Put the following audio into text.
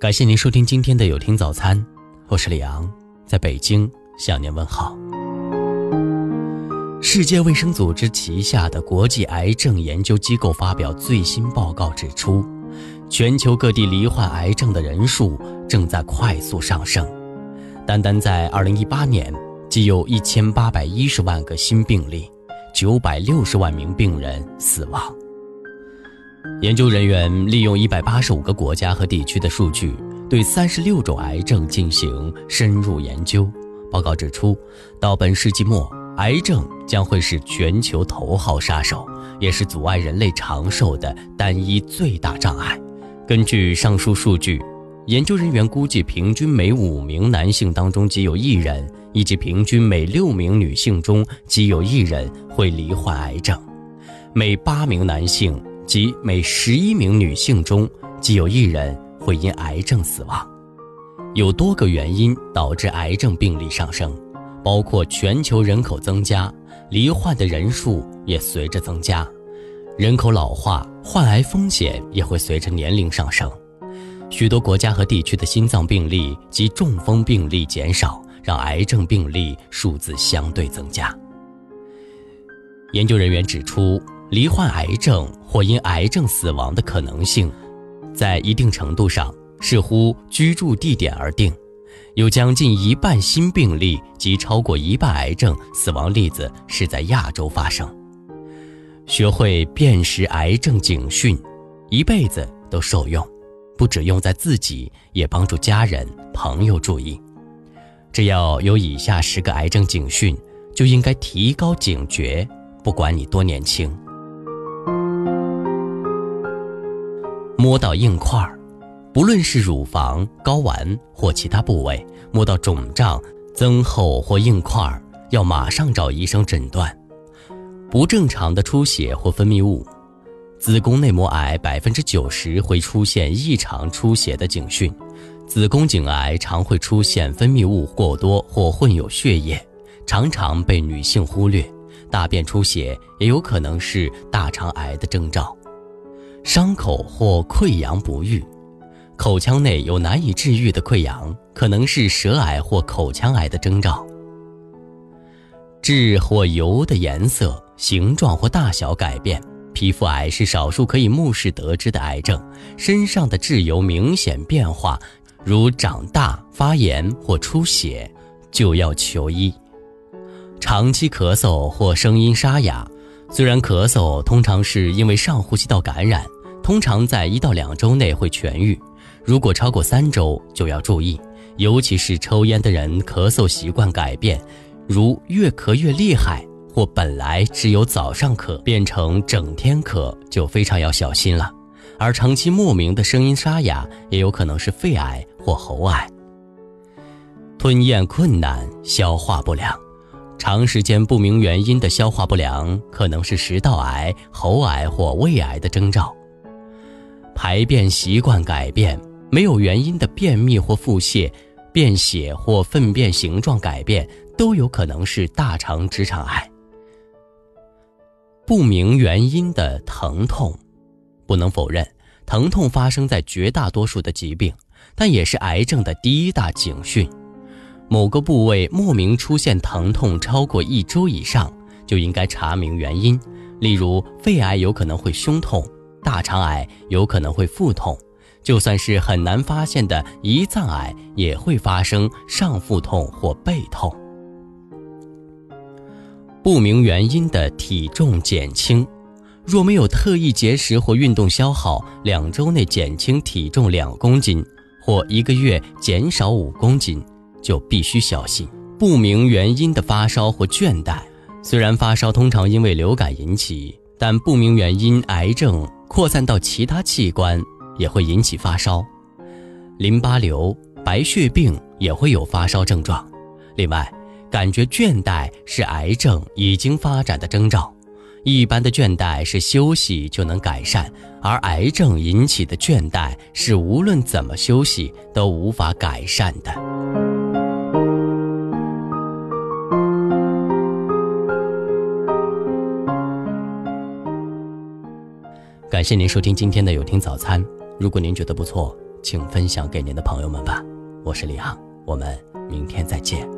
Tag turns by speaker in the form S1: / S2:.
S1: 感谢您收听今天的有听早餐，我是李昂，在北京向您问好。世界卫生组织旗下的国际癌症研究机构发表最新报告指出，全球各地罹患癌症的人数正在快速上升，单单在2018年，即有一千八百一十万个新病例，九百六十万名病人死亡。研究人员利用一百八十五个国家和地区的数据，对三十六种癌症进行深入研究。报告指出，到本世纪末，癌症将会是全球头号杀手，也是阻碍人类长寿的单一最大障碍。根据上述数据，研究人员估计，平均每五名男性当中即有一人，以及平均每六名女性中即有一人会罹患癌症，每八名男性。即每十一名女性中，即有一人会因癌症死亡。有多个原因导致癌症病例上升，包括全球人口增加，罹患的人数也随着增加；人口老化，患癌风险也会随着年龄上升。许多国家和地区的心脏病例及中风病例减少，让癌症病例数字相对增加。研究人员指出。罹患癌症或因癌症死亡的可能性，在一定程度上视乎居住地点而定。有将近一半新病例及超过一半癌症死亡例子是在亚洲发生。学会辨识癌症警讯，一辈子都受用，不只用在自己，也帮助家人朋友注意。只要有以下十个癌症警讯，就应该提高警觉，不管你多年轻。摸到硬块儿，不论是乳房、睾丸或其他部位，摸到肿胀、增厚或硬块儿，要马上找医生诊断。不正常的出血或分泌物，子宫内膜癌百分之九十会出现异常出血的警讯，子宫颈癌常会出现分泌物过多或混有血液，常常被女性忽略。大便出血也有可能是大肠癌的征兆。伤口或溃疡不愈，口腔内有难以治愈的溃疡，可能是舌癌或口腔癌的征兆。痣或疣的颜色、形状或大小改变，皮肤癌是少数可以目视得知的癌症。身上的痣疣明显变化，如长大、发炎或出血，就要求医。长期咳嗽或声音沙哑，虽然咳嗽通常是因为上呼吸道感染。通常在一到两周内会痊愈，如果超过三周就要注意，尤其是抽烟的人咳嗽习惯改变，如越咳越厉害，或本来只有早上咳变成整天咳，就非常要小心了。而长期莫名的声音沙哑，也有可能是肺癌或喉癌。吞咽困难、消化不良，长时间不明原因的消化不良，可能是食道癌、喉癌或胃癌的征兆。排便习惯改变，没有原因的便秘或腹泻，便血或粪便形状改变，都有可能是大肠直肠癌。不明原因的疼痛，不能否认，疼痛发生在绝大多数的疾病，但也是癌症的第一大警讯。某个部位莫名出现疼痛超过一周以上，就应该查明原因，例如肺癌有可能会胸痛。大肠癌有可能会腹痛，就算是很难发现的胰脏癌也会发生上腹痛或背痛。不明原因的体重减轻，若没有特意节食或运动消耗，两周内减轻体重两公斤，或一个月减少五公斤，就必须小心。不明原因的发烧或倦怠，虽然发烧通常因为流感引起，但不明原因癌症。扩散到其他器官也会引起发烧，淋巴瘤、白血病也会有发烧症状。另外，感觉倦怠是癌症已经发展的征兆。一般的倦怠是休息就能改善，而癌症引起的倦怠是无论怎么休息都无法改善的。感谢您收听今天的有听早餐。如果您觉得不错，请分享给您的朋友们吧。我是李航，我们明天再见。